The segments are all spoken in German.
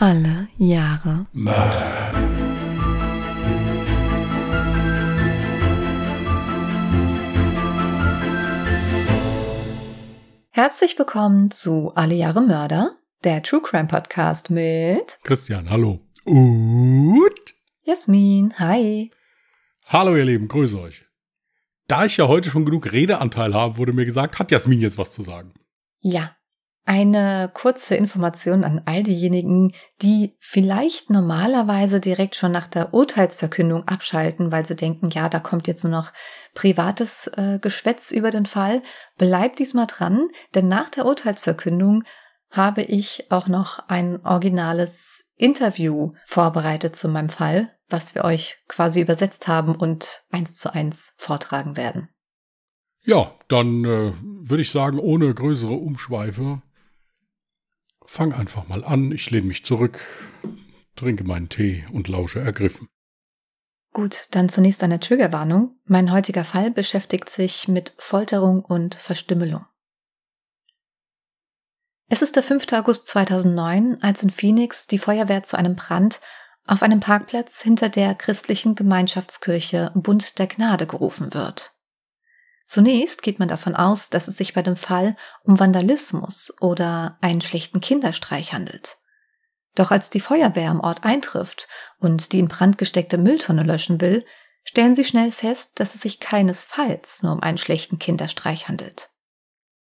Alle Jahre Mörder. Herzlich willkommen zu Alle Jahre Mörder, der True Crime Podcast mit Christian, hallo. Und Jasmin. Hi. hallo ihr Lieben, grüße euch. Da ich ja heute schon genug Redeanteil habe, wurde mir gesagt, hat Jasmin jetzt was zu sagen. Ja, eine kurze Information an all diejenigen, die vielleicht normalerweise direkt schon nach der Urteilsverkündung abschalten, weil sie denken, ja, da kommt jetzt nur noch privates äh, Geschwätz über den Fall. Bleibt diesmal dran, denn nach der Urteilsverkündung habe ich auch noch ein originales Interview vorbereitet zu meinem Fall, was wir euch quasi übersetzt haben und eins zu eins vortragen werden. Ja, dann äh, würde ich sagen, ohne größere Umschweife, fang einfach mal an. Ich lehne mich zurück, trinke meinen Tee und lausche ergriffen. Gut, dann zunächst eine Triggerwarnung. Mein heutiger Fall beschäftigt sich mit Folterung und Verstümmelung. Es ist der 5. August 2009, als in Phoenix die Feuerwehr zu einem Brand auf einem Parkplatz hinter der christlichen Gemeinschaftskirche Bund der Gnade gerufen wird. Zunächst geht man davon aus, dass es sich bei dem Fall um Vandalismus oder einen schlechten Kinderstreich handelt. Doch als die Feuerwehr am Ort eintrifft und die in Brand gesteckte Mülltonne löschen will, stellen sie schnell fest, dass es sich keinesfalls nur um einen schlechten Kinderstreich handelt.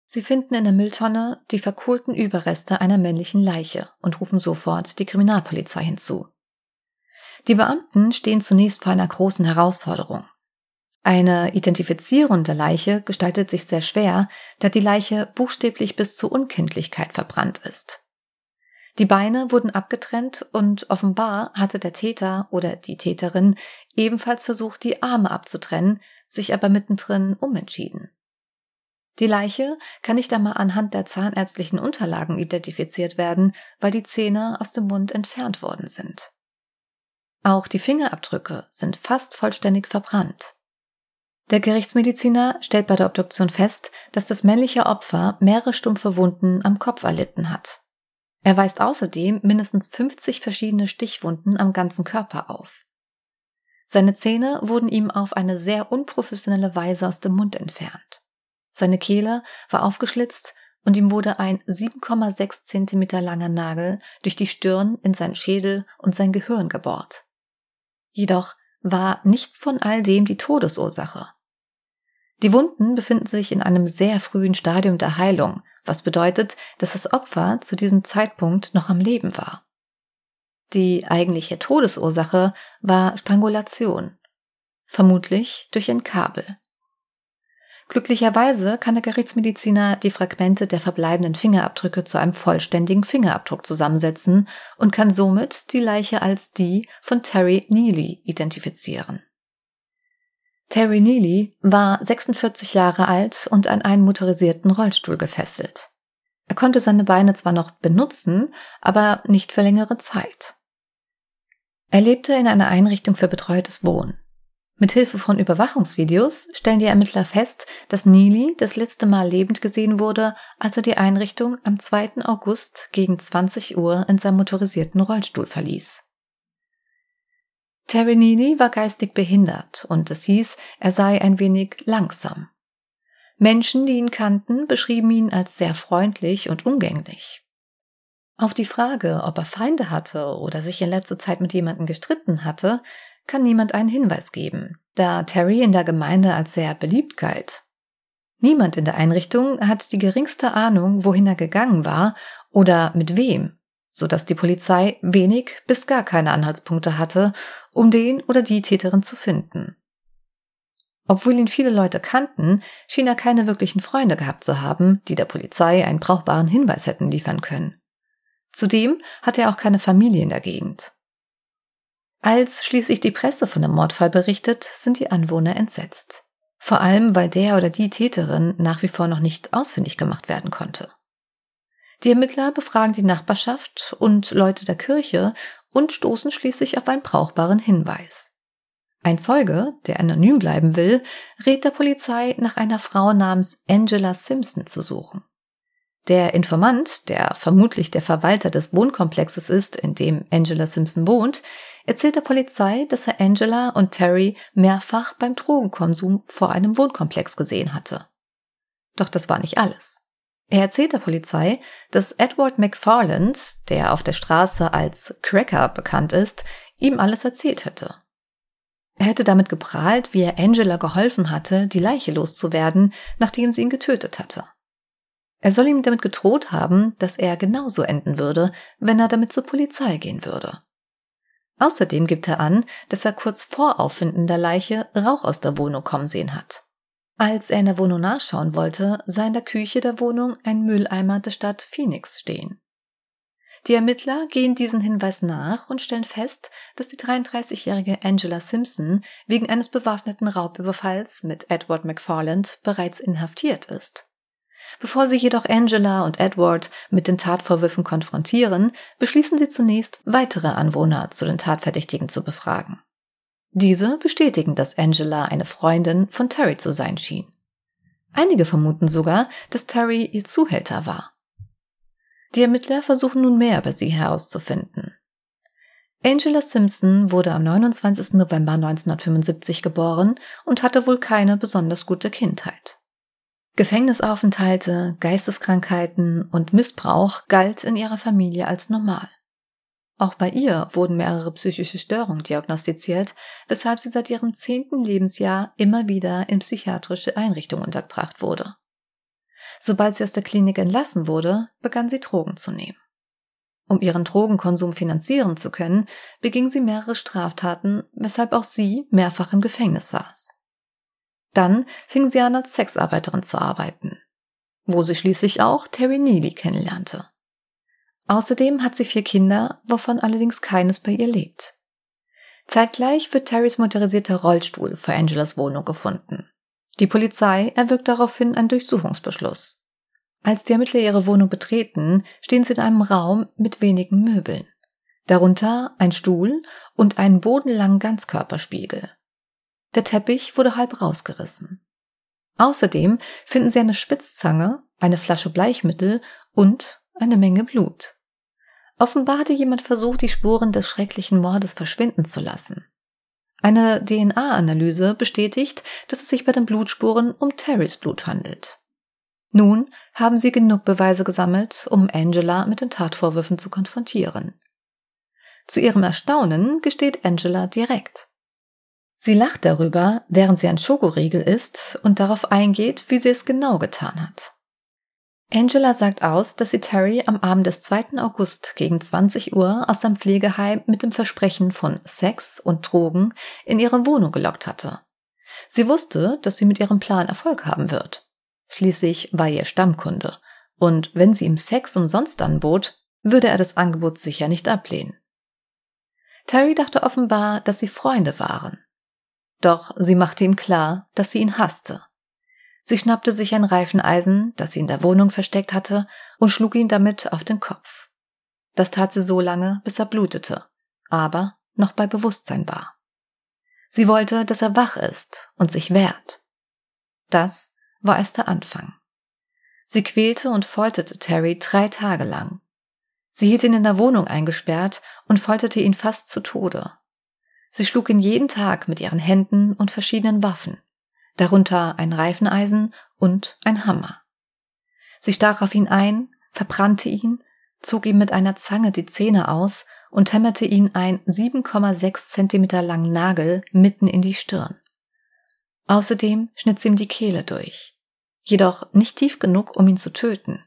Sie finden in der Mülltonne die verkohlten Überreste einer männlichen Leiche und rufen sofort die Kriminalpolizei hinzu. Die Beamten stehen zunächst vor einer großen Herausforderung. Eine Identifizierung der Leiche gestaltet sich sehr schwer, da die Leiche buchstäblich bis zur Unkenntlichkeit verbrannt ist. Die Beine wurden abgetrennt und offenbar hatte der Täter oder die Täterin ebenfalls versucht, die Arme abzutrennen, sich aber mittendrin umentschieden. Die Leiche kann nicht einmal anhand der zahnärztlichen Unterlagen identifiziert werden, weil die Zähne aus dem Mund entfernt worden sind. Auch die Fingerabdrücke sind fast vollständig verbrannt. Der Gerichtsmediziner stellt bei der Obduktion fest, dass das männliche Opfer mehrere stumpfe Wunden am Kopf erlitten hat. Er weist außerdem mindestens 50 verschiedene Stichwunden am ganzen Körper auf. Seine Zähne wurden ihm auf eine sehr unprofessionelle Weise aus dem Mund entfernt. Seine Kehle war aufgeschlitzt und ihm wurde ein 7,6 Zentimeter langer Nagel durch die Stirn in sein Schädel und sein Gehirn gebohrt. Jedoch war nichts von all dem die Todesursache. Die Wunden befinden sich in einem sehr frühen Stadium der Heilung, was bedeutet, dass das Opfer zu diesem Zeitpunkt noch am Leben war. Die eigentliche Todesursache war Strangulation, vermutlich durch ein Kabel. Glücklicherweise kann der Gerichtsmediziner die Fragmente der verbleibenden Fingerabdrücke zu einem vollständigen Fingerabdruck zusammensetzen und kann somit die Leiche als die von Terry Neely identifizieren. Terry Neely war 46 Jahre alt und an einen motorisierten Rollstuhl gefesselt. Er konnte seine Beine zwar noch benutzen, aber nicht für längere Zeit. Er lebte in einer Einrichtung für betreutes Wohnen. Mit Hilfe von Überwachungsvideos stellen die Ermittler fest, dass Neely das letzte Mal lebend gesehen wurde, als er die Einrichtung am 2. August gegen 20 Uhr in seinem motorisierten Rollstuhl verließ. Terry Neely war geistig behindert und es hieß, er sei ein wenig langsam. Menschen, die ihn kannten, beschrieben ihn als sehr freundlich und umgänglich. Auf die Frage, ob er Feinde hatte oder sich in letzter Zeit mit jemandem gestritten hatte, kann niemand einen Hinweis geben, da Terry in der Gemeinde als sehr beliebt galt. Niemand in der Einrichtung hat die geringste Ahnung, wohin er gegangen war oder mit wem, so dass die Polizei wenig bis gar keine Anhaltspunkte hatte, um den oder die Täterin zu finden. Obwohl ihn viele Leute kannten, schien er keine wirklichen Freunde gehabt zu haben, die der Polizei einen brauchbaren Hinweis hätten liefern können. Zudem hatte er auch keine Familie in der Gegend. Als schließlich die Presse von dem Mordfall berichtet, sind die Anwohner entsetzt. Vor allem, weil der oder die Täterin nach wie vor noch nicht ausfindig gemacht werden konnte. Die Ermittler befragen die Nachbarschaft und Leute der Kirche und stoßen schließlich auf einen brauchbaren Hinweis. Ein Zeuge, der anonym bleiben will, rät der Polizei, nach einer Frau namens Angela Simpson zu suchen. Der Informant, der vermutlich der Verwalter des Wohnkomplexes ist, in dem Angela Simpson wohnt, erzählt der Polizei, dass er Angela und Terry mehrfach beim Drogenkonsum vor einem Wohnkomplex gesehen hatte. Doch das war nicht alles. Er erzählt der Polizei, dass Edward McFarland, der auf der Straße als Cracker bekannt ist, ihm alles erzählt hätte. Er hätte damit geprahlt, wie er Angela geholfen hatte, die Leiche loszuwerden, nachdem sie ihn getötet hatte. Er soll ihm damit gedroht haben, dass er genauso enden würde, wenn er damit zur Polizei gehen würde. Außerdem gibt er an, dass er kurz vor Auffinden der Leiche Rauch aus der Wohnung kommen sehen hat. Als er in der Wohnung nachschauen wollte, sah in der Küche der Wohnung ein Mülleimer der Stadt Phoenix stehen. Die Ermittler gehen diesen Hinweis nach und stellen fest, dass die 33-jährige Angela Simpson wegen eines bewaffneten Raubüberfalls mit Edward McFarland bereits inhaftiert ist. Bevor sie jedoch Angela und Edward mit den Tatvorwürfen konfrontieren, beschließen sie zunächst, weitere Anwohner zu den Tatverdächtigen zu befragen. Diese bestätigen, dass Angela eine Freundin von Terry zu sein schien. Einige vermuten sogar, dass Terry ihr Zuhälter war. Die Ermittler versuchen nun mehr über sie herauszufinden. Angela Simpson wurde am 29. November 1975 geboren und hatte wohl keine besonders gute Kindheit. Gefängnisaufenthalte, Geisteskrankheiten und Missbrauch galt in ihrer Familie als normal. Auch bei ihr wurden mehrere psychische Störungen diagnostiziert, weshalb sie seit ihrem zehnten Lebensjahr immer wieder in psychiatrische Einrichtungen untergebracht wurde. Sobald sie aus der Klinik entlassen wurde, begann sie Drogen zu nehmen. Um ihren Drogenkonsum finanzieren zu können, beging sie mehrere Straftaten, weshalb auch sie mehrfach im Gefängnis saß. Dann fing sie an, als Sexarbeiterin zu arbeiten, wo sie schließlich auch Terry Neely kennenlernte. Außerdem hat sie vier Kinder, wovon allerdings keines bei ihr lebt. Zeitgleich wird Terrys motorisierter Rollstuhl vor Angelas Wohnung gefunden. Die Polizei erwirkt daraufhin einen Durchsuchungsbeschluss. Als die Ermittler ihre Wohnung betreten, stehen sie in einem Raum mit wenigen Möbeln. Darunter ein Stuhl und einen bodenlangen Ganzkörperspiegel. Der Teppich wurde halb rausgerissen. Außerdem finden sie eine Spitzzange, eine Flasche Bleichmittel und eine Menge Blut. Offenbar hatte jemand versucht, die Spuren des schrecklichen Mordes verschwinden zu lassen. Eine DNA-Analyse bestätigt, dass es sich bei den Blutspuren um Terrys Blut handelt. Nun haben sie genug Beweise gesammelt, um Angela mit den Tatvorwürfen zu konfrontieren. Zu ihrem Erstaunen gesteht Angela direkt. Sie lacht darüber, während sie ein Schokoriegel isst und darauf eingeht, wie sie es genau getan hat. Angela sagt aus, dass sie Terry am Abend des 2. August gegen 20 Uhr aus seinem Pflegeheim mit dem Versprechen von Sex und Drogen in ihre Wohnung gelockt hatte. Sie wusste, dass sie mit ihrem Plan Erfolg haben wird. Schließlich war ihr Stammkunde, und wenn sie ihm Sex umsonst anbot, würde er das Angebot sicher nicht ablehnen. Terry dachte offenbar, dass sie Freunde waren. Doch sie machte ihm klar, dass sie ihn hasste. Sie schnappte sich ein Reifeneisen, das sie in der Wohnung versteckt hatte, und schlug ihn damit auf den Kopf. Das tat sie so lange, bis er blutete, aber noch bei Bewusstsein war. Sie wollte, dass er wach ist und sich wehrt. Das war erst der Anfang. Sie quälte und folterte Terry drei Tage lang. Sie hielt ihn in der Wohnung eingesperrt und folterte ihn fast zu Tode. Sie schlug ihn jeden Tag mit ihren Händen und verschiedenen Waffen darunter ein Reifeneisen und ein Hammer. Sie stach auf ihn ein, verbrannte ihn, zog ihm mit einer Zange die Zähne aus und hämmerte ihn ein 7,6 Zentimeter langen Nagel mitten in die Stirn. Außerdem schnitt sie ihm die Kehle durch. Jedoch nicht tief genug, um ihn zu töten.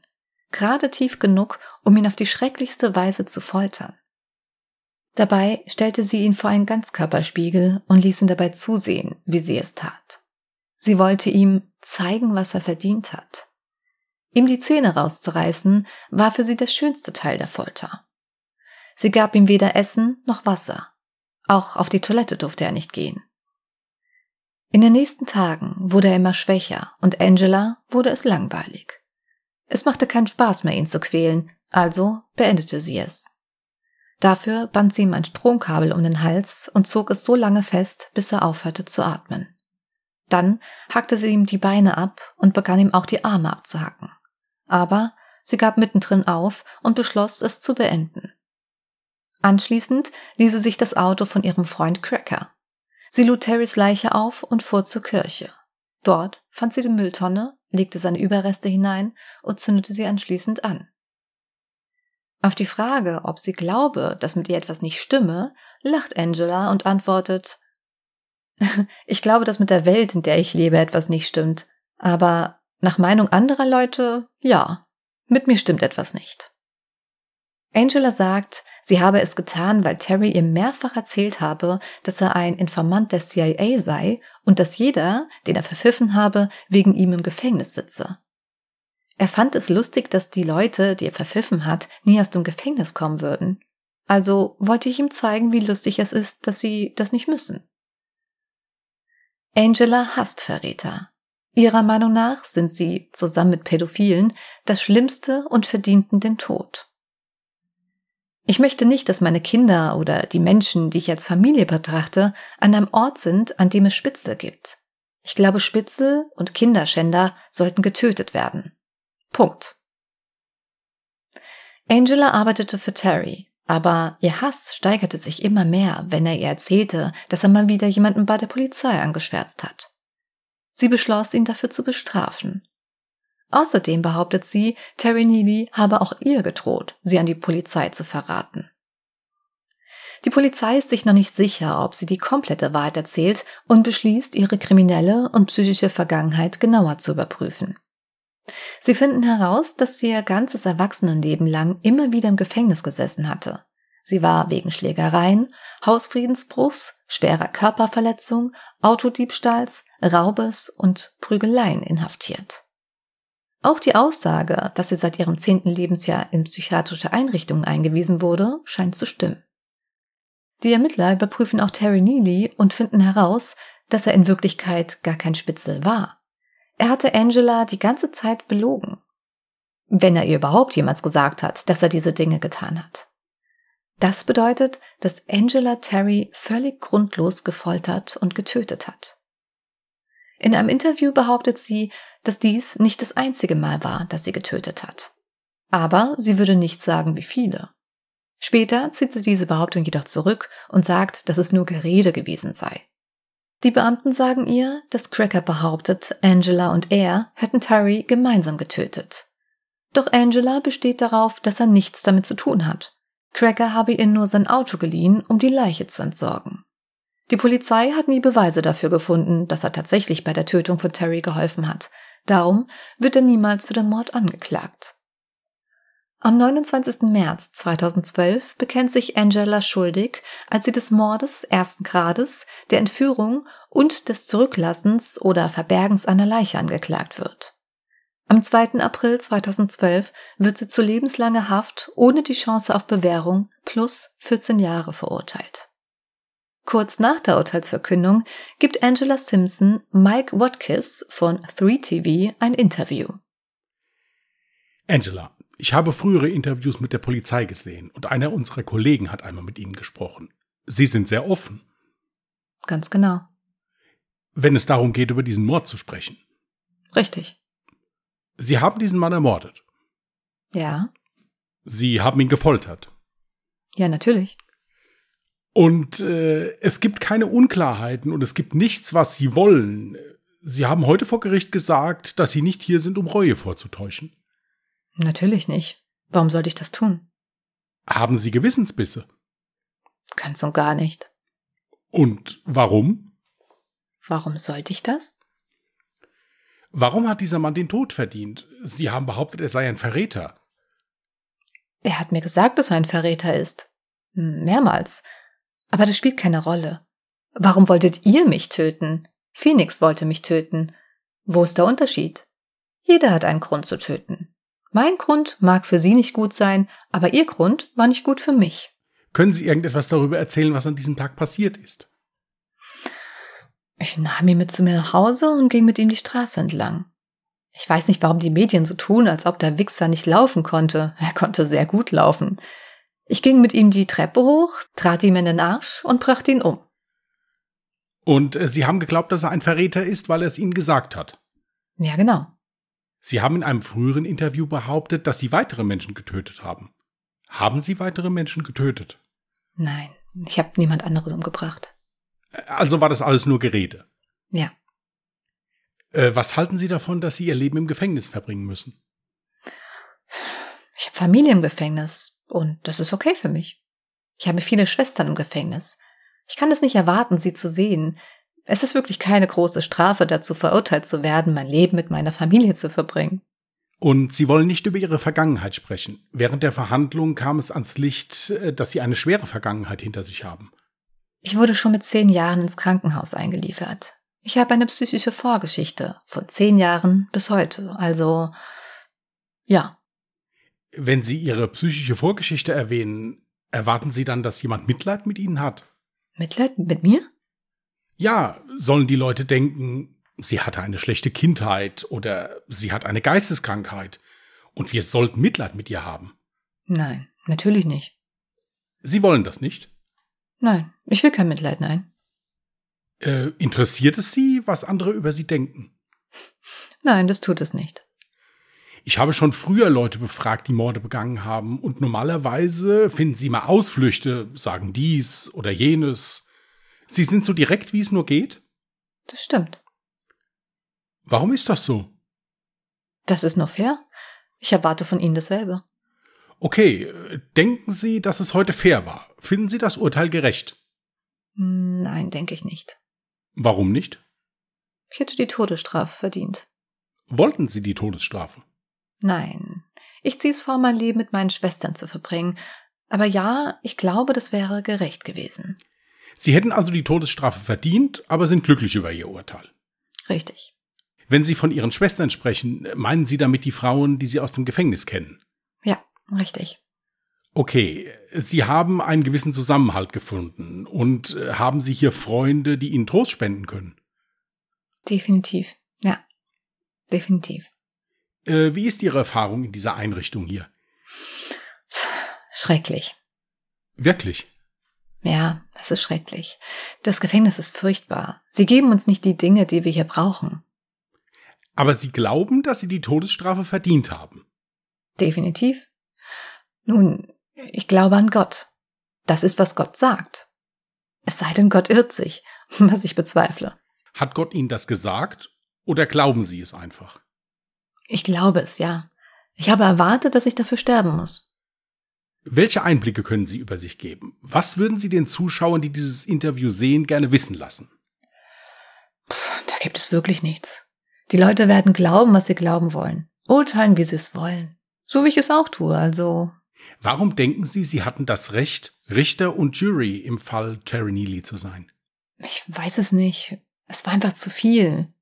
Gerade tief genug, um ihn auf die schrecklichste Weise zu foltern. Dabei stellte sie ihn vor einen Ganzkörperspiegel und ließ ihn dabei zusehen, wie sie es tat. Sie wollte ihm zeigen, was er verdient hat. Ihm die Zähne rauszureißen, war für sie der schönste Teil der Folter. Sie gab ihm weder Essen noch Wasser. Auch auf die Toilette durfte er nicht gehen. In den nächsten Tagen wurde er immer schwächer und Angela wurde es langweilig. Es machte keinen Spaß mehr, ihn zu quälen, also beendete sie es. Dafür band sie ihm ein Stromkabel um den Hals und zog es so lange fest, bis er aufhörte zu atmen. Dann hackte sie ihm die Beine ab und begann ihm auch die Arme abzuhacken. Aber Sie gab mittendrin auf und beschloss, es zu beenden. Anschließend ließ sie sich das Auto von ihrem Freund Cracker. Sie lud Terrys Leiche auf und fuhr zur Kirche. Dort fand sie die Mülltonne, legte seine Überreste hinein und zündete sie anschließend an. Auf die Frage, ob sie glaube, dass mit ihr etwas nicht stimme, lacht Angela und antwortet Ich glaube, dass mit der Welt, in der ich lebe, etwas nicht stimmt. Aber nach Meinung anderer Leute, ja, mit mir stimmt etwas nicht. Angela sagt, sie habe es getan, weil Terry ihr mehrfach erzählt habe, dass er ein Informant der CIA sei und dass jeder, den er verpfiffen habe, wegen ihm im Gefängnis sitze. Er fand es lustig, dass die Leute, die er verpfiffen hat, nie aus dem Gefängnis kommen würden. Also wollte ich ihm zeigen, wie lustig es ist, dass sie das nicht müssen. Angela hasst Verräter. Ihrer Meinung nach sind sie, zusammen mit Pädophilen, das Schlimmste und verdienten den Tod. Ich möchte nicht, dass meine Kinder oder die Menschen, die ich als Familie betrachte, an einem Ort sind, an dem es Spitzel gibt. Ich glaube, Spitzel und Kinderschänder sollten getötet werden. Punkt. Angela arbeitete für Terry, aber ihr Hass steigerte sich immer mehr, wenn er ihr erzählte, dass er mal wieder jemanden bei der Polizei angeschwärzt hat. Sie beschloss, ihn dafür zu bestrafen. Außerdem behauptet sie, Terry Neely habe auch ihr gedroht, sie an die Polizei zu verraten. Die Polizei ist sich noch nicht sicher, ob sie die komplette Wahrheit erzählt und beschließt, ihre kriminelle und psychische Vergangenheit genauer zu überprüfen. Sie finden heraus, dass sie ihr ganzes Erwachsenenleben lang immer wieder im Gefängnis gesessen hatte. Sie war wegen Schlägereien, Hausfriedensbruchs, schwerer Körperverletzung, Autodiebstahls, Raubes und Prügeleien inhaftiert. Auch die Aussage, dass sie seit ihrem zehnten Lebensjahr in psychiatrische Einrichtungen eingewiesen wurde, scheint zu stimmen. Die Ermittler überprüfen auch Terry Neely und finden heraus, dass er in Wirklichkeit gar kein Spitzel war. Er hatte Angela die ganze Zeit belogen. Wenn er ihr überhaupt jemals gesagt hat, dass er diese Dinge getan hat. Das bedeutet, dass Angela Terry völlig grundlos gefoltert und getötet hat. In einem Interview behauptet sie, dass dies nicht das einzige Mal war, dass sie getötet hat. Aber sie würde nicht sagen, wie viele. Später zieht sie diese Behauptung jedoch zurück und sagt, dass es nur Gerede gewesen sei. Die Beamten sagen ihr, dass Cracker behauptet, Angela und er hätten Terry gemeinsam getötet. Doch Angela besteht darauf, dass er nichts damit zu tun hat. Cracker habe ihr nur sein Auto geliehen, um die Leiche zu entsorgen. Die Polizei hat nie Beweise dafür gefunden, dass er tatsächlich bei der Tötung von Terry geholfen hat, Darum wird er niemals für den Mord angeklagt. Am 29. März 2012 bekennt sich Angela schuldig, als sie des Mordes ersten Grades, der Entführung und des Zurücklassens oder Verbergens einer Leiche angeklagt wird. Am 2. April 2012 wird sie zu lebenslanger Haft ohne die Chance auf Bewährung plus 14 Jahre verurteilt. Kurz nach der Urteilsverkündung gibt Angela Simpson Mike Watkins von 3TV ein Interview. Angela, ich habe frühere Interviews mit der Polizei gesehen und einer unserer Kollegen hat einmal mit Ihnen gesprochen. Sie sind sehr offen. Ganz genau. Wenn es darum geht, über diesen Mord zu sprechen. Richtig. Sie haben diesen Mann ermordet. Ja. Sie haben ihn gefoltert. Ja, natürlich. Und äh, es gibt keine Unklarheiten und es gibt nichts, was sie wollen. Sie haben heute vor Gericht gesagt, dass sie nicht hier sind, um Reue vorzutäuschen. Natürlich nicht. Warum sollte ich das tun? Haben Sie Gewissensbisse? Ganz und gar nicht. Und warum? Warum sollte ich das? Warum hat dieser Mann den Tod verdient? Sie haben behauptet, er sei ein Verräter. Er hat mir gesagt, dass er ein Verräter ist. Mehrmals. Aber das spielt keine Rolle. Warum wolltet ihr mich töten? Phoenix wollte mich töten. Wo ist der Unterschied? Jeder hat einen Grund zu töten. Mein Grund mag für Sie nicht gut sein, aber Ihr Grund war nicht gut für mich. Können Sie irgendetwas darüber erzählen, was an diesem Tag passiert ist? Ich nahm ihn mit zu mir nach Hause und ging mit ihm die Straße entlang. Ich weiß nicht, warum die Medien so tun, als ob der Wichser nicht laufen konnte. Er konnte sehr gut laufen. Ich ging mit ihm die Treppe hoch, trat ihm in den Arsch und brachte ihn um. Und äh, Sie haben geglaubt, dass er ein Verräter ist, weil er es Ihnen gesagt hat? Ja, genau. Sie haben in einem früheren Interview behauptet, dass Sie weitere Menschen getötet haben. Haben Sie weitere Menschen getötet? Nein, ich habe niemand anderes umgebracht. Also war das alles nur Gerede? Ja. Äh, was halten Sie davon, dass Sie Ihr Leben im Gefängnis verbringen müssen? Ich habe Familie im Gefängnis und das ist okay für mich. Ich habe viele Schwestern im Gefängnis. Ich kann es nicht erwarten, sie zu sehen. Es ist wirklich keine große Strafe, dazu verurteilt zu werden, mein Leben mit meiner Familie zu verbringen. Und Sie wollen nicht über Ihre Vergangenheit sprechen. Während der Verhandlung kam es ans Licht, äh, dass Sie eine schwere Vergangenheit hinter sich haben. Ich wurde schon mit zehn Jahren ins Krankenhaus eingeliefert. Ich habe eine psychische Vorgeschichte von zehn Jahren bis heute. Also, ja. Wenn Sie Ihre psychische Vorgeschichte erwähnen, erwarten Sie dann, dass jemand Mitleid mit Ihnen hat? Mitleid mit mir? Ja, sollen die Leute denken, sie hatte eine schlechte Kindheit oder sie hat eine Geisteskrankheit und wir sollten Mitleid mit ihr haben. Nein, natürlich nicht. Sie wollen das nicht? Nein, ich will kein Mitleid, nein. Äh, interessiert es Sie, was andere über Sie denken? Nein, das tut es nicht. Ich habe schon früher Leute befragt, die Morde begangen haben, und normalerweise finden sie immer Ausflüchte, sagen dies oder jenes. Sie sind so direkt, wie es nur geht? Das stimmt. Warum ist das so? Das ist nur fair. Ich erwarte von Ihnen dasselbe. Okay, denken Sie, dass es heute fair war? Finden Sie das Urteil gerecht? Nein, denke ich nicht. Warum nicht? Ich hätte die Todesstrafe verdient. Wollten Sie die Todesstrafe? Nein. Ich ziehe es vor, mein Leben mit meinen Schwestern zu verbringen. Aber ja, ich glaube, das wäre gerecht gewesen. Sie hätten also die Todesstrafe verdient, aber sind glücklich über Ihr Urteil. Richtig. Wenn Sie von Ihren Schwestern sprechen, meinen Sie damit die Frauen, die Sie aus dem Gefängnis kennen? Ja, richtig. Okay, Sie haben einen gewissen Zusammenhalt gefunden und äh, haben Sie hier Freunde, die Ihnen Trost spenden können? Definitiv. Ja, definitiv. Äh, wie ist Ihre Erfahrung in dieser Einrichtung hier? Schrecklich. Wirklich? Ja, es ist schrecklich. Das Gefängnis ist furchtbar. Sie geben uns nicht die Dinge, die wir hier brauchen. Aber Sie glauben, dass Sie die Todesstrafe verdient haben? Definitiv. Nun, ich glaube an Gott. Das ist, was Gott sagt. Es sei denn, Gott irrt sich, was ich bezweifle. Hat Gott Ihnen das gesagt oder glauben Sie es einfach? Ich glaube es, ja. Ich habe erwartet, dass ich dafür sterben muss. Welche Einblicke können Sie über sich geben? Was würden Sie den Zuschauern, die dieses Interview sehen, gerne wissen lassen? Da gibt es wirklich nichts. Die Leute werden glauben, was sie glauben wollen. Urteilen, wie sie es wollen. So wie ich es auch tue, also. Warum denken Sie, Sie hatten das Recht, Richter und Jury im Fall Terry Neely zu sein? Ich weiß es nicht. Es war einfach zu viel.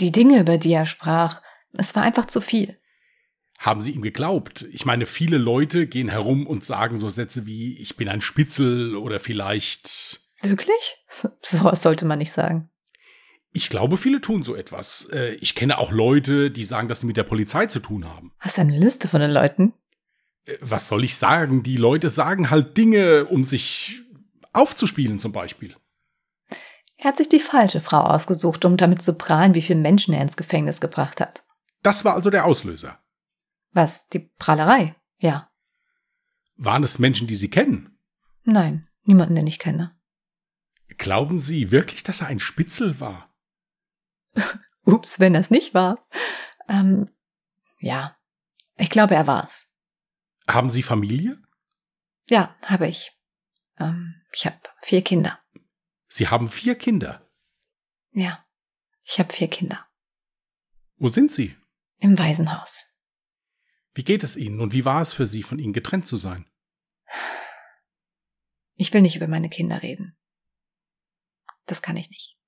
Die Dinge, über die er sprach, es war einfach zu viel. Haben Sie ihm geglaubt? Ich meine, viele Leute gehen herum und sagen so Sätze wie, ich bin ein Spitzel oder vielleicht. Wirklich? Sowas sollte man nicht sagen. Ich glaube, viele tun so etwas. Äh, ich kenne auch Leute, die sagen, dass sie mit der Polizei zu tun haben. Hast du eine Liste von den Leuten? Äh, was soll ich sagen? Die Leute sagen halt Dinge, um sich aufzuspielen zum Beispiel. Er hat sich die falsche Frau ausgesucht, um damit zu prahlen, wie viele Menschen er ins Gefängnis gebracht hat. Das war also der Auslöser. Was? Die Prahlerei? Ja. Waren es Menschen, die Sie kennen? Nein, niemanden, den ich kenne. Glauben Sie wirklich, dass er ein Spitzel war? Ups, wenn das nicht war. Ähm, ja, ich glaube, er war's. Haben Sie Familie? Ja, habe ich. Ähm, ich habe vier Kinder. Sie haben vier Kinder. Ja, ich habe vier Kinder. Wo sind Sie? Im Waisenhaus. Wie geht es Ihnen und wie war es für Sie, von Ihnen getrennt zu sein? Ich will nicht über meine Kinder reden. Das kann ich nicht.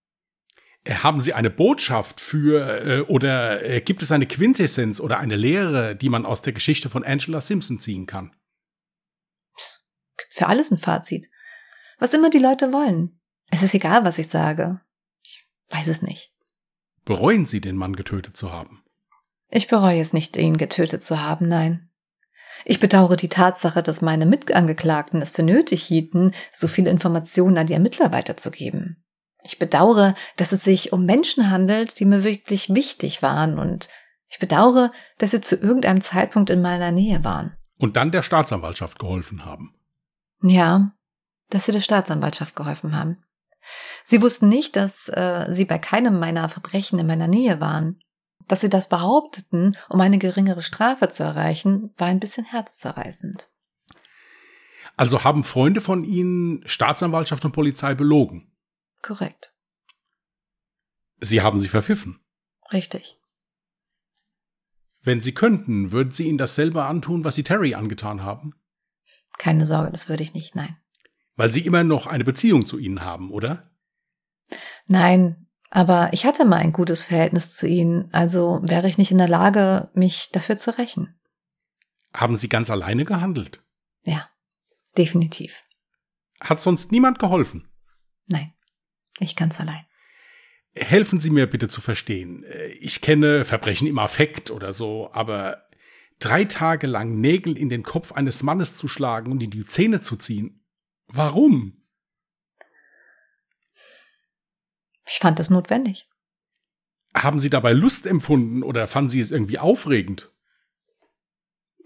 Äh, haben Sie eine Botschaft für äh, oder äh, gibt es eine Quintessenz oder eine Lehre, die man aus der Geschichte von Angela Simpson ziehen kann? Für alles ein Fazit. Was immer die Leute wollen. Es ist egal, was ich sage. Ich weiß es nicht. Bereuen Sie, den Mann getötet zu haben? Ich bereue es nicht, ihn getötet zu haben, nein. Ich bedauere die Tatsache, dass meine Mitangeklagten es für nötig hielten, so viele Informationen an die Ermittler weiterzugeben. Ich bedauere, dass es sich um Menschen handelt, die mir wirklich wichtig waren und Ich bedauere, dass Sie zu irgendeinem Zeitpunkt in meiner Nähe waren. Und dann der Staatsanwaltschaft geholfen haben. Ja, dass Sie der Staatsanwaltschaft geholfen haben. Sie wussten nicht, dass äh, Sie bei keinem meiner Verbrechen in meiner Nähe waren. Dass Sie das behaupteten, um eine geringere Strafe zu erreichen, war ein bisschen herzzerreißend. Also haben Freunde von Ihnen Staatsanwaltschaft und Polizei belogen? Korrekt. Sie haben sie verpfiffen? Richtig. Wenn Sie könnten, würden Sie Ihnen dasselbe antun, was Sie Terry angetan haben? Keine Sorge, das würde ich nicht, nein. Weil Sie immer noch eine Beziehung zu Ihnen haben, oder? Nein, aber ich hatte mal ein gutes Verhältnis zu Ihnen, also wäre ich nicht in der Lage, mich dafür zu rächen. Haben Sie ganz alleine gehandelt? Ja, definitiv. Hat sonst niemand geholfen? Nein, ich ganz allein. Helfen Sie mir bitte zu verstehen. Ich kenne Verbrechen im Affekt oder so, aber drei Tage lang Nägel in den Kopf eines Mannes zu schlagen und in die Zähne zu ziehen. Warum? Ich fand es notwendig. Haben Sie dabei Lust empfunden oder fanden Sie es irgendwie aufregend?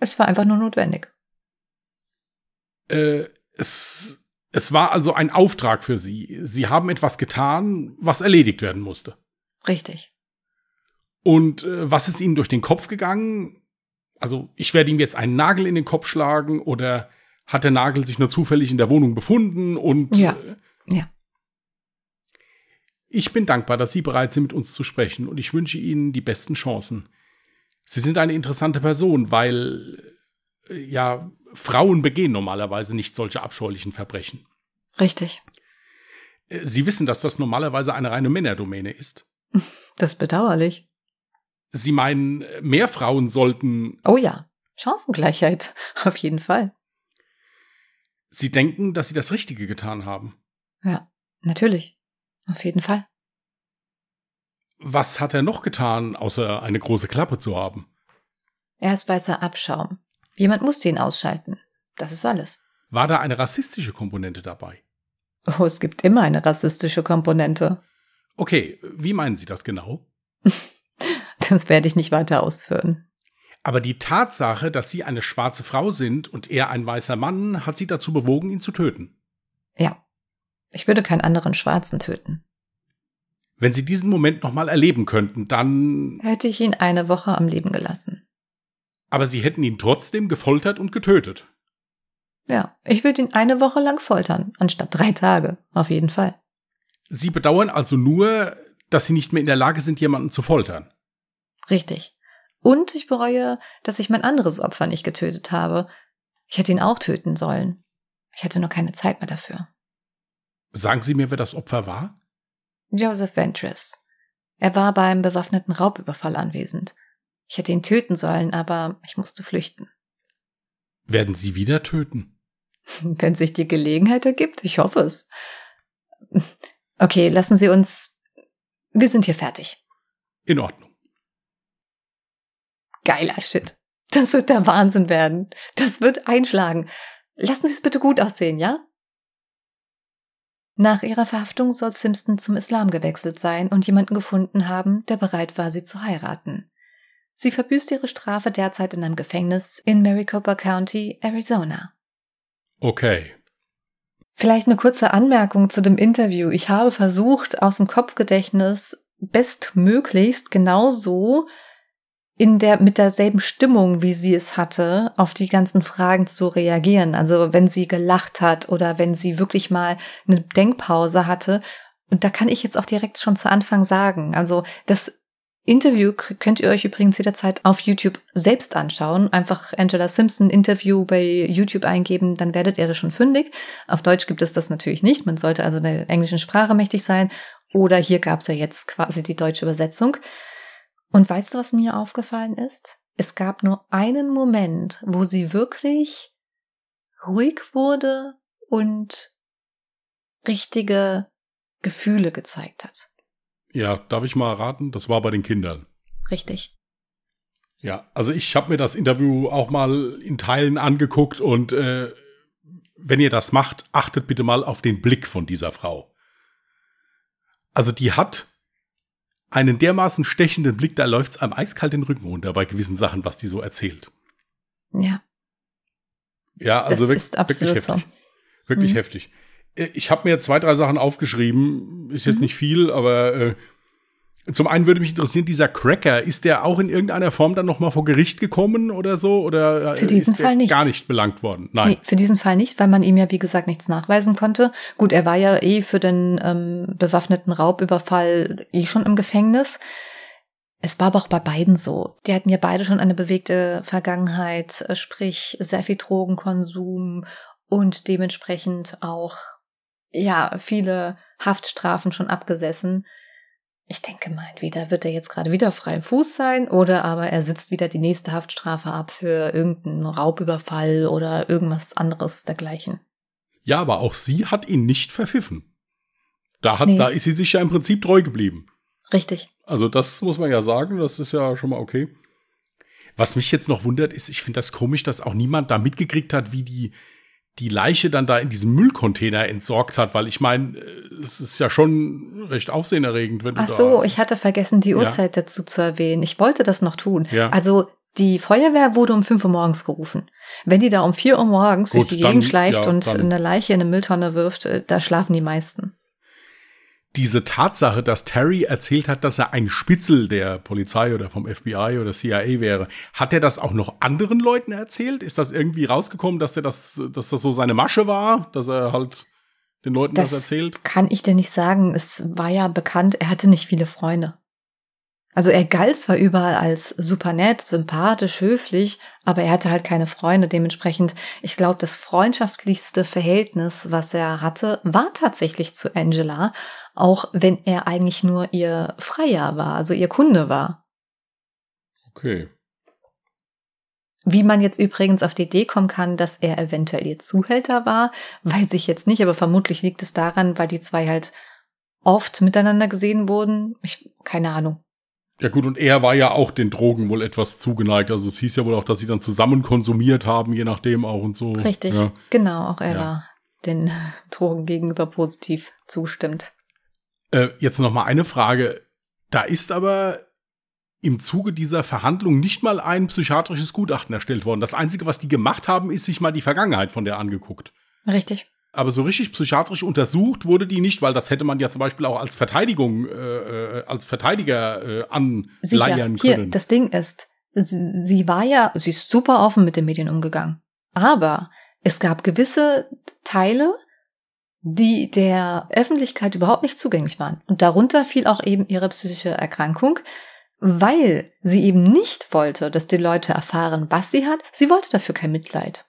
Es war einfach nur notwendig. Äh, es es war also ein Auftrag für Sie. Sie haben etwas getan, was erledigt werden musste. Richtig. Und äh, was ist Ihnen durch den Kopf gegangen? Also, ich werde ihm jetzt einen Nagel in den Kopf schlagen oder hat der Nagel sich nur zufällig in der Wohnung befunden und. Ja. Äh, ja. Ich bin dankbar, dass Sie bereit sind, mit uns zu sprechen und ich wünsche Ihnen die besten Chancen. Sie sind eine interessante Person, weil äh, ja Frauen begehen normalerweise nicht solche abscheulichen Verbrechen. Richtig. Äh, Sie wissen, dass das normalerweise eine reine Männerdomäne ist. Das ist bedauerlich. Sie meinen, mehr Frauen sollten. Oh ja, Chancengleichheit, auf jeden Fall. Sie denken, dass Sie das Richtige getan haben. Ja, natürlich. Auf jeden Fall. Was hat er noch getan, außer eine große Klappe zu haben? Er ist weißer Abschaum. Jemand musste ihn ausschalten. Das ist alles. War da eine rassistische Komponente dabei? Oh, es gibt immer eine rassistische Komponente. Okay, wie meinen Sie das genau? Das werde ich nicht weiter ausführen. Aber die Tatsache, dass Sie eine schwarze Frau sind und er ein weißer Mann, hat Sie dazu bewogen, ihn zu töten. Ja. Ich würde keinen anderen Schwarzen töten. Wenn Sie diesen Moment nochmal erleben könnten, dann. Hätte ich ihn eine Woche am Leben gelassen. Aber Sie hätten ihn trotzdem gefoltert und getötet. Ja, ich würde ihn eine Woche lang foltern, anstatt drei Tage. Auf jeden Fall. Sie bedauern also nur, dass Sie nicht mehr in der Lage sind, jemanden zu foltern. Richtig. Und ich bereue, dass ich mein anderes Opfer nicht getötet habe. Ich hätte ihn auch töten sollen. Ich hatte nur keine Zeit mehr dafür. Sagen Sie mir, wer das Opfer war? Joseph Ventris. Er war beim bewaffneten Raubüberfall anwesend. Ich hätte ihn töten sollen, aber ich musste flüchten. Werden Sie wieder töten? Wenn sich die Gelegenheit ergibt, ich hoffe es. Okay, lassen Sie uns. Wir sind hier fertig. In Ordnung. Geiler Shit. Das wird der Wahnsinn werden. Das wird einschlagen. Lassen Sie es bitte gut aussehen, ja? Nach ihrer Verhaftung soll Simpson zum Islam gewechselt sein und jemanden gefunden haben, der bereit war, sie zu heiraten. Sie verbüßt ihre Strafe derzeit in einem Gefängnis in Maricopa County, Arizona. Okay. Vielleicht eine kurze Anmerkung zu dem Interview. Ich habe versucht, aus dem Kopfgedächtnis bestmöglichst genauso in der, mit derselben Stimmung, wie sie es hatte, auf die ganzen Fragen zu reagieren. Also wenn sie gelacht hat oder wenn sie wirklich mal eine Denkpause hatte. Und da kann ich jetzt auch direkt schon zu Anfang sagen. Also das Interview könnt ihr euch übrigens jederzeit auf YouTube selbst anschauen. Einfach Angela Simpson Interview bei YouTube eingeben, dann werdet ihr da schon fündig. Auf Deutsch gibt es das natürlich nicht. Man sollte also der englischen Sprache mächtig sein. Oder hier gab es ja jetzt quasi die deutsche Übersetzung. Und weißt du, was mir aufgefallen ist? Es gab nur einen Moment, wo sie wirklich ruhig wurde und richtige Gefühle gezeigt hat. Ja, darf ich mal raten? Das war bei den Kindern. Richtig. Ja, also ich habe mir das Interview auch mal in Teilen angeguckt und äh, wenn ihr das macht, achtet bitte mal auf den Blick von dieser Frau. Also die hat einen dermaßen stechenden Blick, da läuft's einem eiskalt den Rücken runter bei gewissen Sachen, was die so erzählt. Ja. Ja, also das wirklich, ist absolut wirklich heftig. so. Wirklich Mhm. heftig. Äh, Ich habe mir zwei, drei Sachen aufgeschrieben. Ist jetzt Mhm. nicht viel, aber äh, zum einen würde mich interessieren, dieser Cracker, ist der auch in irgendeiner Form dann noch mal vor Gericht gekommen oder so? Oder äh, Für diesen Fall nicht. gar nicht belangt worden? Nein. Nee, für diesen Fall nicht, weil man ihm ja, wie gesagt, nichts nachweisen konnte. Gut, er war ja eh für den ähm, bewaffneten Raubüberfall eh schon im Gefängnis. Es war aber auch bei beiden so. Die hatten ja beide schon eine bewegte Vergangenheit, äh, sprich sehr viel Drogenkonsum und dementsprechend auch, ja, viele Haftstrafen schon abgesessen. Ich denke mal, entweder wird er jetzt gerade wieder frei im Fuß sein oder aber er sitzt wieder die nächste Haftstrafe ab für irgendeinen Raubüberfall oder irgendwas anderes dergleichen. Ja, aber auch sie hat ihn nicht verpfiffen. Da, hat, Nee. da ist sie sich ja im Prinzip treu geblieben. Richtig. Also das muss man ja sagen, das ist ja schon mal okay. Was mich jetzt noch wundert, ist, ich finde das komisch, dass auch niemand da mitgekriegt hat, wie die, die Leiche dann da in diesem Müllcontainer entsorgt hat, weil ich meine, äh, es ist ja schon recht aufsehenerregend, wenn du Ach so, ich hatte vergessen, die Ja. Uhrzeit dazu zu erwähnen. Ich wollte das noch tun. Ja. Also die Feuerwehr wurde um 5 Uhr morgens gerufen. Wenn die da um 4 Uhr morgens Gut, durch die dann- Gegend schleicht ja, und eine Leiche in eine Mülltonne wirft, äh, da schlafen die meisten. Diese Tatsache, dass Terry erzählt hat, dass er ein Spitzel der Polizei oder vom FBI oder CIA wäre, hat er das auch noch anderen Leuten erzählt? Ist das irgendwie rausgekommen, dass er das, dass das so seine Masche war, dass er halt den Leuten das, Das erzählt? kann ich dir nicht sagen. Es war ja bekannt, er hatte nicht viele Freunde. Also er galt zwar überall als super nett, sympathisch, höflich, aber er hatte halt keine Freunde. Dementsprechend, ich glaube, das freundschaftlichste Verhältnis, was er hatte, war tatsächlich zu Angela, auch wenn er eigentlich nur ihr Freier war, also ihr Kunde war. Okay. Wie man jetzt übrigens auf die Idee kommen kann, dass er eventuell ihr Zuhälter war, weiß ich jetzt nicht, aber vermutlich liegt es daran, weil die zwei halt oft miteinander gesehen wurden. Ich, keine Ahnung. Ja gut, und er war ja auch den Drogen wohl etwas zugeneigt. Also es hieß ja wohl auch, dass sie dann zusammen konsumiert haben, je nachdem auch und so. Richtig. Ja. Genau, auch er Ja. war den Drogen gegenüber positiv zustimmt. Äh, jetzt noch mal eine Frage. Da ist aber im Zuge dieser Verhandlung nicht mal ein psychiatrisches Gutachten erstellt worden. Das Einzige, was die gemacht haben, ist sich mal die Vergangenheit von der angeguckt. Richtig. Aber so richtig psychiatrisch untersucht wurde die nicht, weil das hätte man ja zum Beispiel auch als Verteidigung, äh, äh, als Verteidiger äh, Sicher. anleiern Hier, können. das Ding ist, sie, sie war ja, sie ist super offen mit den Medien umgegangen. Aber es gab gewisse Teile, die der Öffentlichkeit überhaupt nicht zugänglich waren. Und darunter fiel auch eben ihre psychische Erkrankung, weil sie eben nicht wollte, dass die Leute erfahren, was sie hat. Sie wollte dafür kein Mitleid.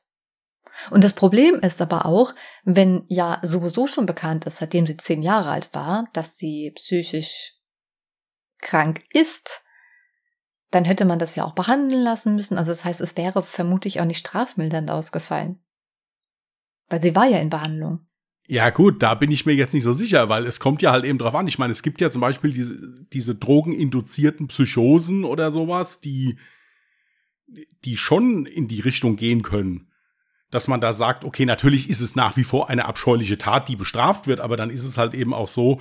Und das Problem ist aber auch, wenn ja sowieso schon bekannt ist, seitdem sie zehn Jahre alt war, dass sie psychisch krank ist, dann hätte man das ja auch behandeln lassen müssen. Also das heißt, es wäre vermutlich auch nicht strafmildernd ausgefallen. Weil sie war ja in Behandlung. Ja, gut, da bin ich mir jetzt nicht so sicher, weil es kommt ja halt eben drauf an. Ich meine, es gibt ja zum Beispiel diese, diese drogeninduzierten Psychosen oder sowas, die, die schon in die Richtung gehen können. Dass man da sagt, okay, natürlich ist es nach wie vor eine abscheuliche Tat, die bestraft wird, aber dann ist es halt eben auch so,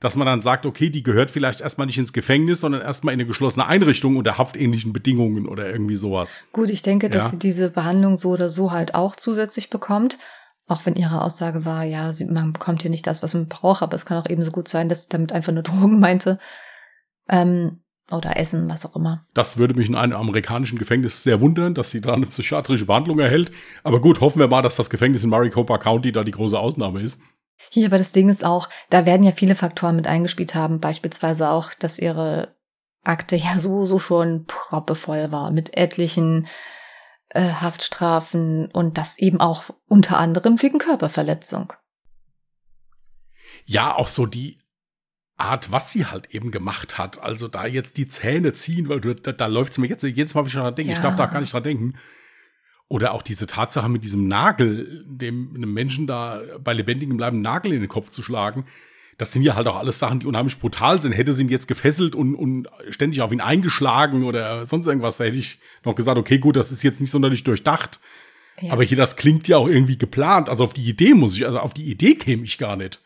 dass man dann sagt, okay, die gehört vielleicht erstmal nicht ins Gefängnis, sondern erstmal in eine geschlossene Einrichtung unter haftähnlichen Bedingungen oder irgendwie sowas. Gut, ich denke, dass Ja. sie diese Behandlung so oder so halt auch zusätzlich bekommt. Auch wenn ihre Aussage war, ja, sie, man bekommt hier nicht das, was man braucht, aber es kann auch eben so gut sein, dass sie damit einfach nur Drogen meinte. Ähm, oder Essen, was auch immer. Das würde mich in einem amerikanischen Gefängnis sehr wundern, dass sie da eine psychiatrische Behandlung erhält. Aber gut, hoffen wir mal, dass das Gefängnis in Maricopa County da die große Ausnahme ist. Hier, aber das Ding ist auch, da werden ja viele Faktoren mit eingespielt haben, beispielsweise auch, dass ihre Akte ja so, so schon proppevoll war mit etlichen äh, Haftstrafen und das eben auch unter anderem wegen Körperverletzung. Ja, auch so die Art, was sie halt eben gemacht hat. Also da jetzt die Zähne ziehen, weil du, da, da läuft es mir jetzt jedes Mal, wie ich schon dran denke. Ich Ja. darf da gar nicht dran denken. Oder auch diese Tatsache mit diesem Nagel, dem einem Menschen da bei lebendigem Bleiben Nagel in den Kopf zu schlagen. Das sind ja halt auch alles Sachen, die unheimlich brutal sind. Hätte sie ihn jetzt gefesselt und, und ständig auf ihn eingeschlagen oder sonst irgendwas, da hätte ich noch gesagt, okay, gut, das ist jetzt nicht sonderlich durchdacht. Ja. Aber hier, das klingt ja auch irgendwie geplant. Also auf die Idee muss ich, also auf die Idee käme ich gar nicht.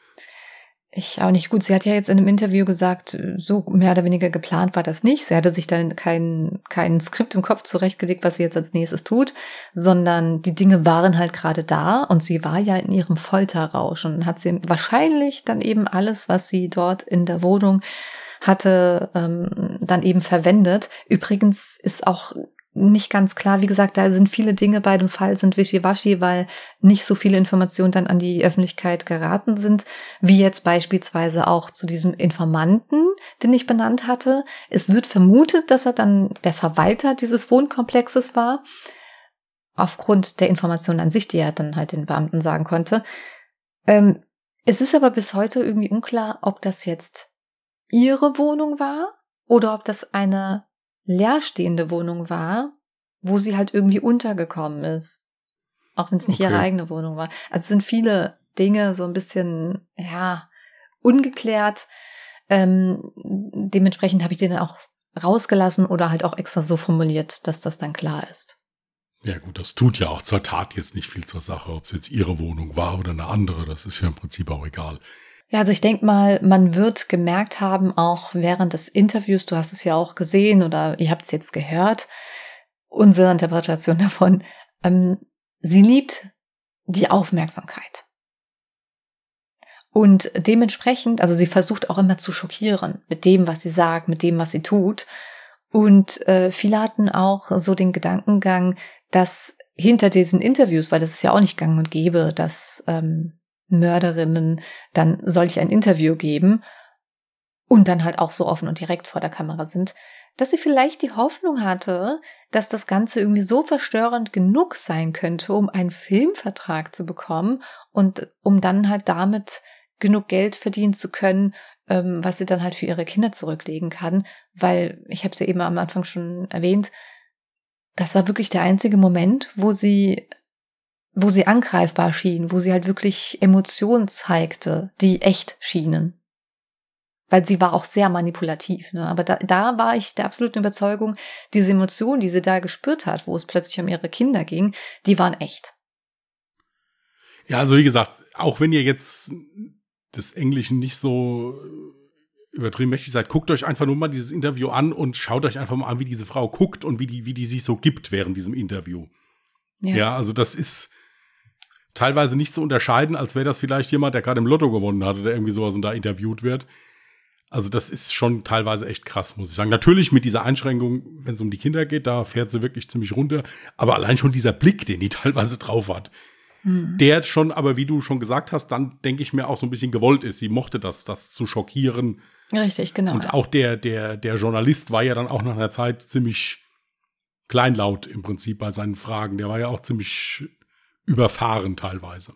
Ich auch nicht gut. Sie hat ja jetzt in einem Interview gesagt, so mehr oder weniger geplant war das nicht. Sie hatte sich dann kein, kein Skript im Kopf zurechtgelegt, was sie jetzt als nächstes tut, sondern die Dinge waren halt gerade da und sie war ja in ihrem Folterrausch und hat sie wahrscheinlich dann eben alles, was sie dort in der Wohnung hatte, ähm, dann eben verwendet. Übrigens ist auch nicht ganz klar. Wie gesagt, da sind viele Dinge bei dem Fall sind wischiwaschi, weil nicht so viele Informationen dann an die Öffentlichkeit geraten sind, wie jetzt beispielsweise auch zu diesem Informanten, den ich benannt hatte. Es wird vermutet, dass er dann der Verwalter dieses Wohnkomplexes war, aufgrund der Informationen an sich, die er dann halt den Beamten sagen konnte. Ähm, es ist aber bis heute irgendwie unklar, ob das jetzt ihre Wohnung war oder ob das eine leerstehende Wohnung war, wo sie halt irgendwie untergekommen ist. Auch wenn es nicht okay. ihre eigene Wohnung war. Also es sind viele Dinge so ein bisschen, ja, ungeklärt. Ähm, dementsprechend habe ich den auch rausgelassen oder halt auch extra so formuliert, dass das dann klar ist. Ja gut, das tut ja auch zur Tat jetzt nicht viel zur Sache, ob es jetzt ihre Wohnung war oder eine andere, das ist ja im Prinzip auch egal. Ja, also ich denke mal, man wird gemerkt haben, auch während des Interviews, du hast es ja auch gesehen oder ihr habt es jetzt gehört, unsere Interpretation davon, ähm, sie liebt die Aufmerksamkeit. Und dementsprechend, also sie versucht auch immer zu schockieren mit dem, was sie sagt, mit dem, was sie tut. Und äh, viele hatten auch so den Gedankengang, dass hinter diesen Interviews, weil das ist ja auch nicht gang und gäbe, dass ähm, Mörderinnen dann solch ein Interview geben und dann halt auch so offen und direkt vor der Kamera sind, dass sie vielleicht die Hoffnung hatte, dass das Ganze irgendwie so verstörend genug sein könnte, um einen Filmvertrag zu bekommen und um dann halt damit genug Geld verdienen zu können, ähm, was sie dann halt für ihre Kinder zurücklegen kann, weil ich habe es ja eben am Anfang schon erwähnt, das war wirklich der einzige Moment, wo sie wo sie angreifbar schien, wo sie halt wirklich Emotionen zeigte, die echt schienen. Weil sie war auch sehr manipulativ, ne? Aber da, da war ich der absoluten Überzeugung, diese Emotionen, die sie da gespürt hat, wo es plötzlich um ihre Kinder ging, die waren echt. Ja, also wie gesagt, auch wenn ihr jetzt des Englischen nicht so übertrieben mächtig seid, guckt euch einfach nur mal dieses Interview an und schaut euch einfach mal an, wie diese Frau guckt und wie die, wie die sich so gibt während diesem Interview. Ja, ja also das ist, teilweise nicht zu unterscheiden, als wäre das vielleicht jemand, der gerade im Lotto gewonnen hat oder irgendwie sowas und da interviewt wird. Also das ist schon teilweise echt krass, muss ich sagen. Natürlich mit dieser Einschränkung, wenn es um die Kinder geht, da fährt sie wirklich ziemlich runter. Aber allein schon dieser Blick, den die teilweise drauf hat, mhm. der schon, aber wie du schon gesagt hast, dann denke ich mir auch so ein bisschen gewollt ist. Sie mochte das, das zu schockieren. Richtig, genau. Und ja. auch der, der, der Journalist war ja dann auch nach einer Zeit ziemlich kleinlaut im Prinzip bei seinen Fragen. Der war ja auch ziemlich überfahren teilweise.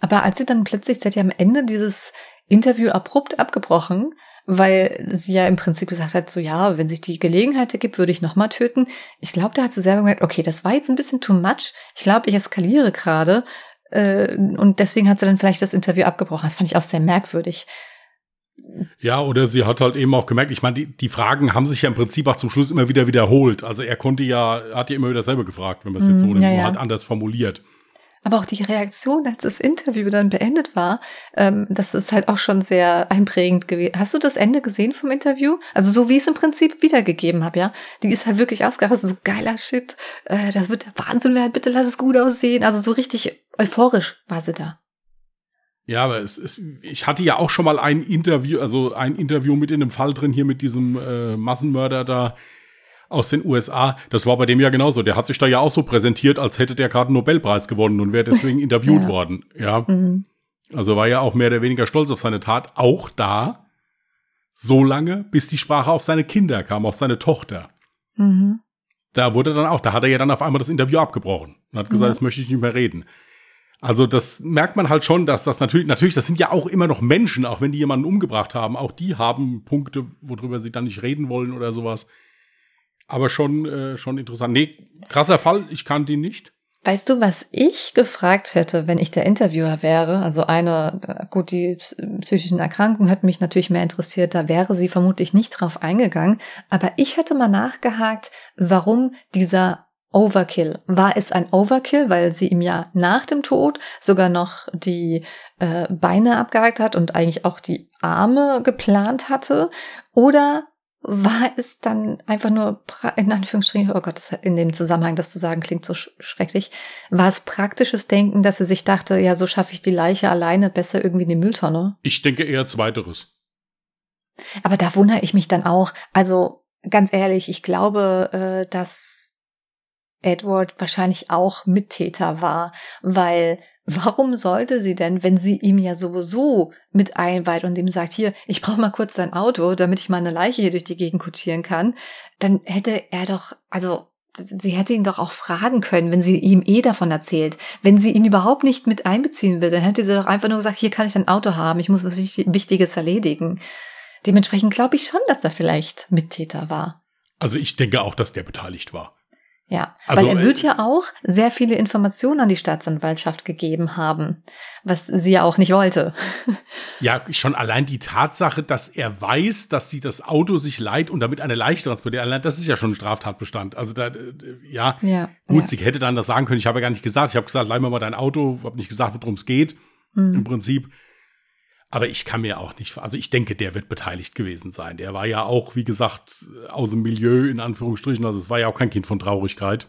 Aber als sie dann plötzlich, hat ja am Ende dieses Interview abrupt abgebrochen, weil sie ja im Prinzip gesagt hat, so ja, wenn sich die Gelegenheit ergibt, würde ich nochmal töten. Ich glaube, da hat sie selber gemerkt, okay, das war jetzt ein bisschen too much. Ich glaube, ich eskaliere gerade. Äh, und deswegen hat sie dann vielleicht das Interview abgebrochen. Das fand ich auch sehr merkwürdig. Ja, oder sie hat halt eben auch gemerkt, ich meine, die, die Fragen haben sich ja im Prinzip auch zum Schluss immer wieder wiederholt. Also er konnte ja, hat ja immer wieder selber gefragt, wenn man es jetzt so mm, ja, ja. halt anders formuliert. Aber auch die Reaktion, als das Interview dann beendet war, ähm, das ist halt auch schon sehr einprägend gewesen. Hast du das Ende gesehen vom Interview? Also so wie ich es im Prinzip wiedergegeben habe, ja. Die ist halt wirklich ausgerastet, so geiler Shit, äh, das wird der Wahnsinn werden, bitte lass es gut aussehen. Also so richtig euphorisch war sie da. Ja, aber es, es, ich hatte ja auch schon mal ein Interview, also ein Interview mit in einem Fall drin hier mit diesem äh, Massenmörder da aus den USA. Das war bei dem ja genauso. Der hat sich da ja auch so präsentiert, als hätte der gerade einen Nobelpreis gewonnen und wäre deswegen interviewt ja. worden. Ja. Mhm. Also war ja auch mehr oder weniger stolz auf seine Tat. Auch da so lange, bis die Sprache auf seine Kinder kam, auf seine Tochter. Mhm. Da wurde dann auch, da hat er ja dann auf einmal das Interview abgebrochen und hat gesagt, mhm. jetzt möchte ich nicht mehr reden. Also das merkt man halt schon, dass das natürlich, natürlich, das sind ja auch immer noch Menschen, auch wenn die jemanden umgebracht haben, auch die haben Punkte, worüber sie dann nicht reden wollen oder sowas. Aber schon, äh, schon interessant. Nee, krasser Fall, ich kannte ihn nicht. Weißt du, was ich gefragt hätte, wenn ich der Interviewer wäre? Also eine, gut, die psychischen Erkrankungen hat mich natürlich mehr interessiert, da wäre sie vermutlich nicht drauf eingegangen. Aber ich hätte mal nachgehakt, warum dieser Overkill. War es ein Overkill, weil sie ihm ja nach dem Tod sogar noch die äh, Beine abgehakt hat und eigentlich auch die Arme geplant hatte? Oder war es dann einfach nur, in Anführungsstrichen, oh Gott, in dem Zusammenhang das zu sagen klingt so schrecklich, war es praktisches Denken, dass sie sich dachte, ja, so schaffe ich die Leiche alleine besser irgendwie in die Mülltonne? Ich denke eher zweiteres. Aber da wundere ich mich dann auch. Also ganz ehrlich, ich glaube, äh, dass Edward wahrscheinlich auch Mittäter war, weil warum sollte sie denn, wenn sie ihm ja sowieso mit einweiht und ihm sagt, hier, ich brauche mal kurz dein Auto, damit ich meine Leiche hier durch die Gegend kutschieren kann, dann hätte er doch, also sie hätte ihn doch auch fragen können, wenn sie ihm eh davon erzählt. Wenn sie ihn überhaupt nicht mit einbeziehen will, dann hätte sie doch einfach nur gesagt, hier kann ich dein Auto haben, ich muss was Wichtiges erledigen. Dementsprechend glaube ich schon, dass er vielleicht Mittäter war. Also ich denke auch, dass der beteiligt war. Ja, also, weil er wird äh, ja auch sehr viele Informationen an die Staatsanwaltschaft gegeben haben, was sie ja auch nicht wollte. Ja, schon allein die Tatsache, dass er weiß, dass sie das Auto sich leiht und damit eine Leiche transportiert, das ist ja schon ein Straftatbestand. Also da, äh, ja, ja gut, ja. sie hätte dann das sagen können, ich habe ja gar nicht gesagt, ich habe gesagt, leih mir mal dein Auto, habe nicht gesagt, worum es geht, mhm. im Prinzip. Aber ich kann mir auch nicht, also ich denke, der wird beteiligt gewesen sein. Der war ja auch, wie gesagt, aus dem Milieu in Anführungsstrichen. Also es war ja auch kein Kind von Traurigkeit.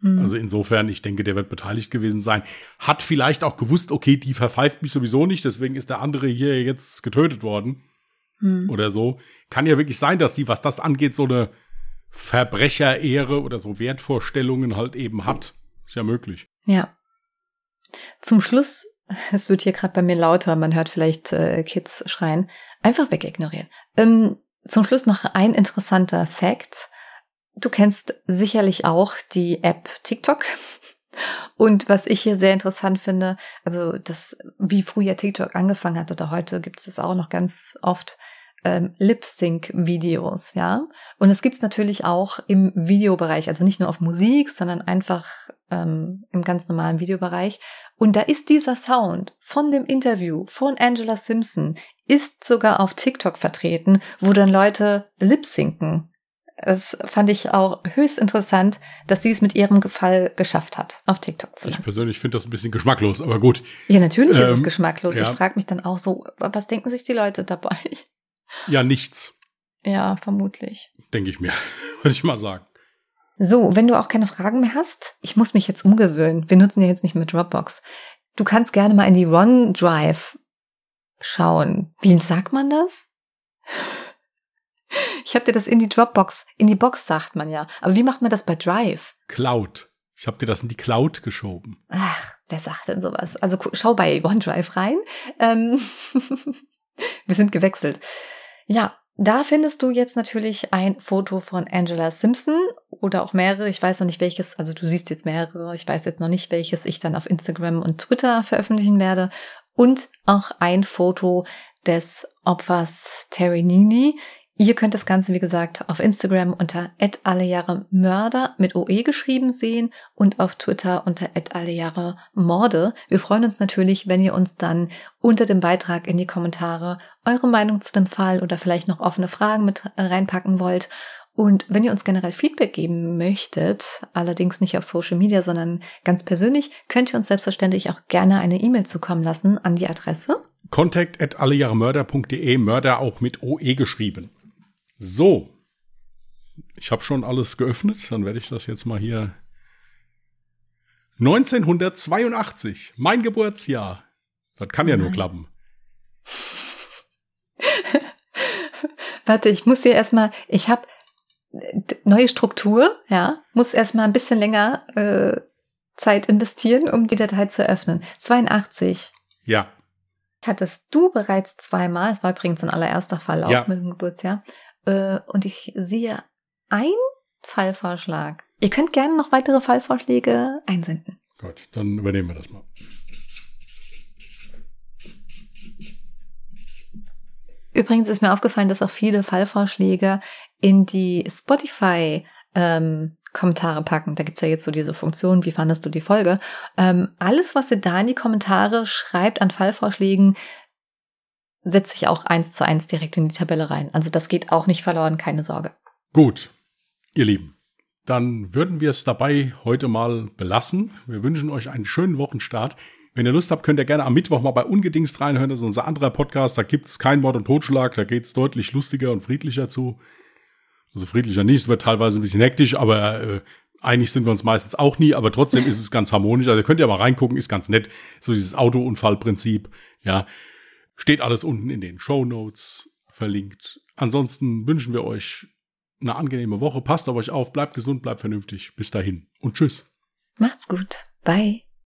Mhm. Also insofern, ich denke, der wird beteiligt gewesen sein. Hat vielleicht auch gewusst, okay, die verpfeift mich sowieso nicht, deswegen ist der andere hier jetzt getötet worden. Mhm. Oder so. Kann ja wirklich sein, dass die, was das angeht, so eine Verbrecherehre oder so Wertvorstellungen halt eben hat. Ist ja möglich. Ja. Zum Schluss es wird hier gerade bei mir lauter, man hört vielleicht äh, Kids schreien. Einfach wegignorieren. Ähm, zum Schluss noch ein interessanter Fact. Du kennst sicherlich auch die App TikTok. Und was ich hier sehr interessant finde, also das, wie früher TikTok angefangen hat oder heute gibt es das auch noch ganz oft, ähm, Lip-Sync-Videos, ja. Und es gibt's natürlich auch im Videobereich, also nicht nur auf Musik, sondern einfach ähm, im ganz normalen Videobereich. Und da ist dieser Sound von dem Interview von Angela Simpson, ist sogar auf TikTok vertreten, wo dann Leute lip-synken. Das fand ich auch höchst interessant, dass sie es mit ihrem Gefall geschafft hat, auf TikTok zu landen. Ich persönlich finde das ein bisschen geschmacklos, aber gut. Ja, natürlich ähm, ist es ähm, geschmacklos. Ja. Ich frage mich dann auch so, was denken sich die Leute dabei? Ja, nichts. Ja, vermutlich. Denke ich mir, würde ich mal sagen. So, wenn du auch keine Fragen mehr hast, ich muss mich jetzt umgewöhnen. Wir nutzen ja jetzt nicht mehr Dropbox. Du kannst gerne mal in die OneDrive schauen. Wie sagt man das? Ich habe dir das in die Dropbox, in die Box sagt man ja. Aber wie macht man das bei Drive? Cloud. Ich habe dir das in die Cloud geschoben. Ach, wer sagt denn sowas? Also schau bei OneDrive rein. Ähm Wir sind gewechselt. Ja, da findest du jetzt natürlich ein Foto von Angela Simpson oder auch mehrere. Ich weiß noch nicht welches, also du siehst jetzt mehrere. Ich weiß jetzt noch nicht welches ich dann auf Instagram und Twitter veröffentlichen werde. Und auch ein Foto des Opfers Terry Nini. Ihr könnt das Ganze, wie gesagt, auf Instagram unter Mörder mit OE geschrieben sehen und auf Twitter unter Morde. Wir freuen uns natürlich, wenn ihr uns dann unter dem Beitrag in die Kommentare eure Meinung zu dem Fall oder vielleicht noch offene Fragen mit reinpacken wollt. Und wenn ihr uns generell Feedback geben möchtet, allerdings nicht auf Social Media, sondern ganz persönlich, könnt ihr uns selbstverständlich auch gerne eine E-Mail zukommen lassen an die Adresse contact at allejahremörder.de, Mörder auch mit OE geschrieben. So, ich habe schon alles geöffnet, dann werde ich das jetzt mal hier. 1982, mein Geburtsjahr. Das kann ja nur klappen. Warte, ich muss hier erstmal, ich habe neue Struktur, ja, muss erstmal ein bisschen länger äh, Zeit investieren, um die Datei zu öffnen. 82. Ja. Hattest du bereits zweimal, es war übrigens ein allererster Fall auch ja. mit dem Geburtsjahr, äh, und ich sehe einen Fallvorschlag. Ihr könnt gerne noch weitere Fallvorschläge einsenden. Gut, dann übernehmen wir das mal. Übrigens ist mir aufgefallen, dass auch viele Fallvorschläge in die Spotify ähm, Kommentare packen. Da gibt's ja jetzt so diese Funktion, wie fandest du die Folge? Ähm, alles, was ihr da in die Kommentare schreibt an Fallvorschlägen, setze ich auch eins zu eins direkt in die Tabelle rein. Also das geht auch nicht verloren, keine Sorge. Gut, ihr Lieben. dann würden wir es dabei heute mal belassen. Wir wünschen euch einen schönen Wochenstart. Wenn ihr Lust habt, könnt ihr gerne am Mittwoch mal bei Ungedingst reinhören. Das ist unser anderer Podcast. Da gibt's kein Mord und Totschlag. Da geht's deutlich lustiger und friedlicher zu. Also friedlicher nicht. Es wird teilweise ein bisschen hektisch, aber äh, einig sind wir uns meistens auch nie. Aber trotzdem ist es ganz harmonisch. Also könnt ihr mal reingucken. Ist ganz nett. So dieses Autounfallprinzip. Ja. Steht alles unten in den Show Notes verlinkt. Ansonsten wünschen wir euch eine angenehme Woche. Passt auf euch auf. Bleibt gesund, bleibt vernünftig. Bis dahin und tschüss. Macht's gut. Bye.